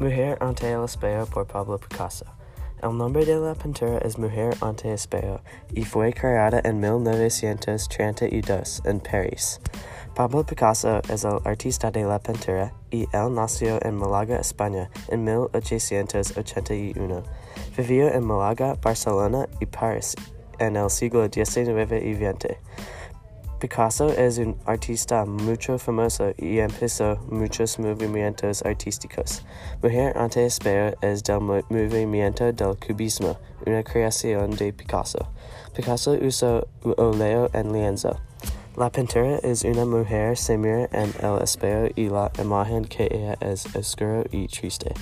Mujer ante el espejo por Pablo Picasso. El nombre de la pintura es Mujer ante el espejo y fue creada en 1932 en París. Pablo Picasso es el artista de la pintura y él nació en Málaga, España en 1881. Vivió en Málaga, Barcelona y París en el siglo XIX y XX. Picasso es un artista mucho famoso y empezó muchos movimientos artísticos. Mujer ante espejo es del movimiento del cubismo, una creación de Picasso. Picasso usó óleo en lienzo. La pintura es una mujer se mira en el espejo y la imagen que ella es oscuro y triste.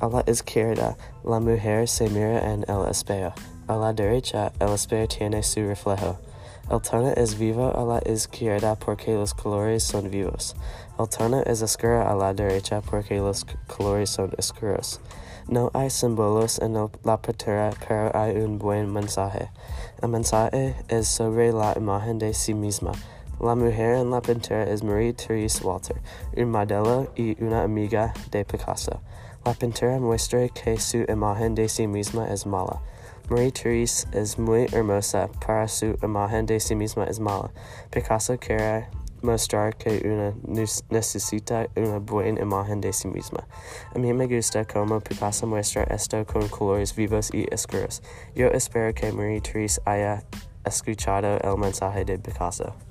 A la izquierda, la mujer se mira en el espejo. A la derecha, el espejo tiene su reflejo. El tono es vivo a la izquierda porque los colores son vivos. El tono es oscuro a la derecha porque los colores son oscuros. No hay símbolos en la pintura, pero hay un buen mensaje. El mensaje es sobre la imagen de sí misma. La mujer en la pintura es Marie-Therese Walter, un modelo y una amiga de Picasso. La pintura muestra que su imagen de sí misma es mala. Marie-Therese es muy hermosa, para su imagen de sí misma es mala. Picasso quiere mostrar que una necesita una buena imagen de sí misma. A mí me gusta cómo Picasso muestra esto con colores vivos y oscuros. Yo espero que Marie-Therese haya escuchado el mensaje de Picasso.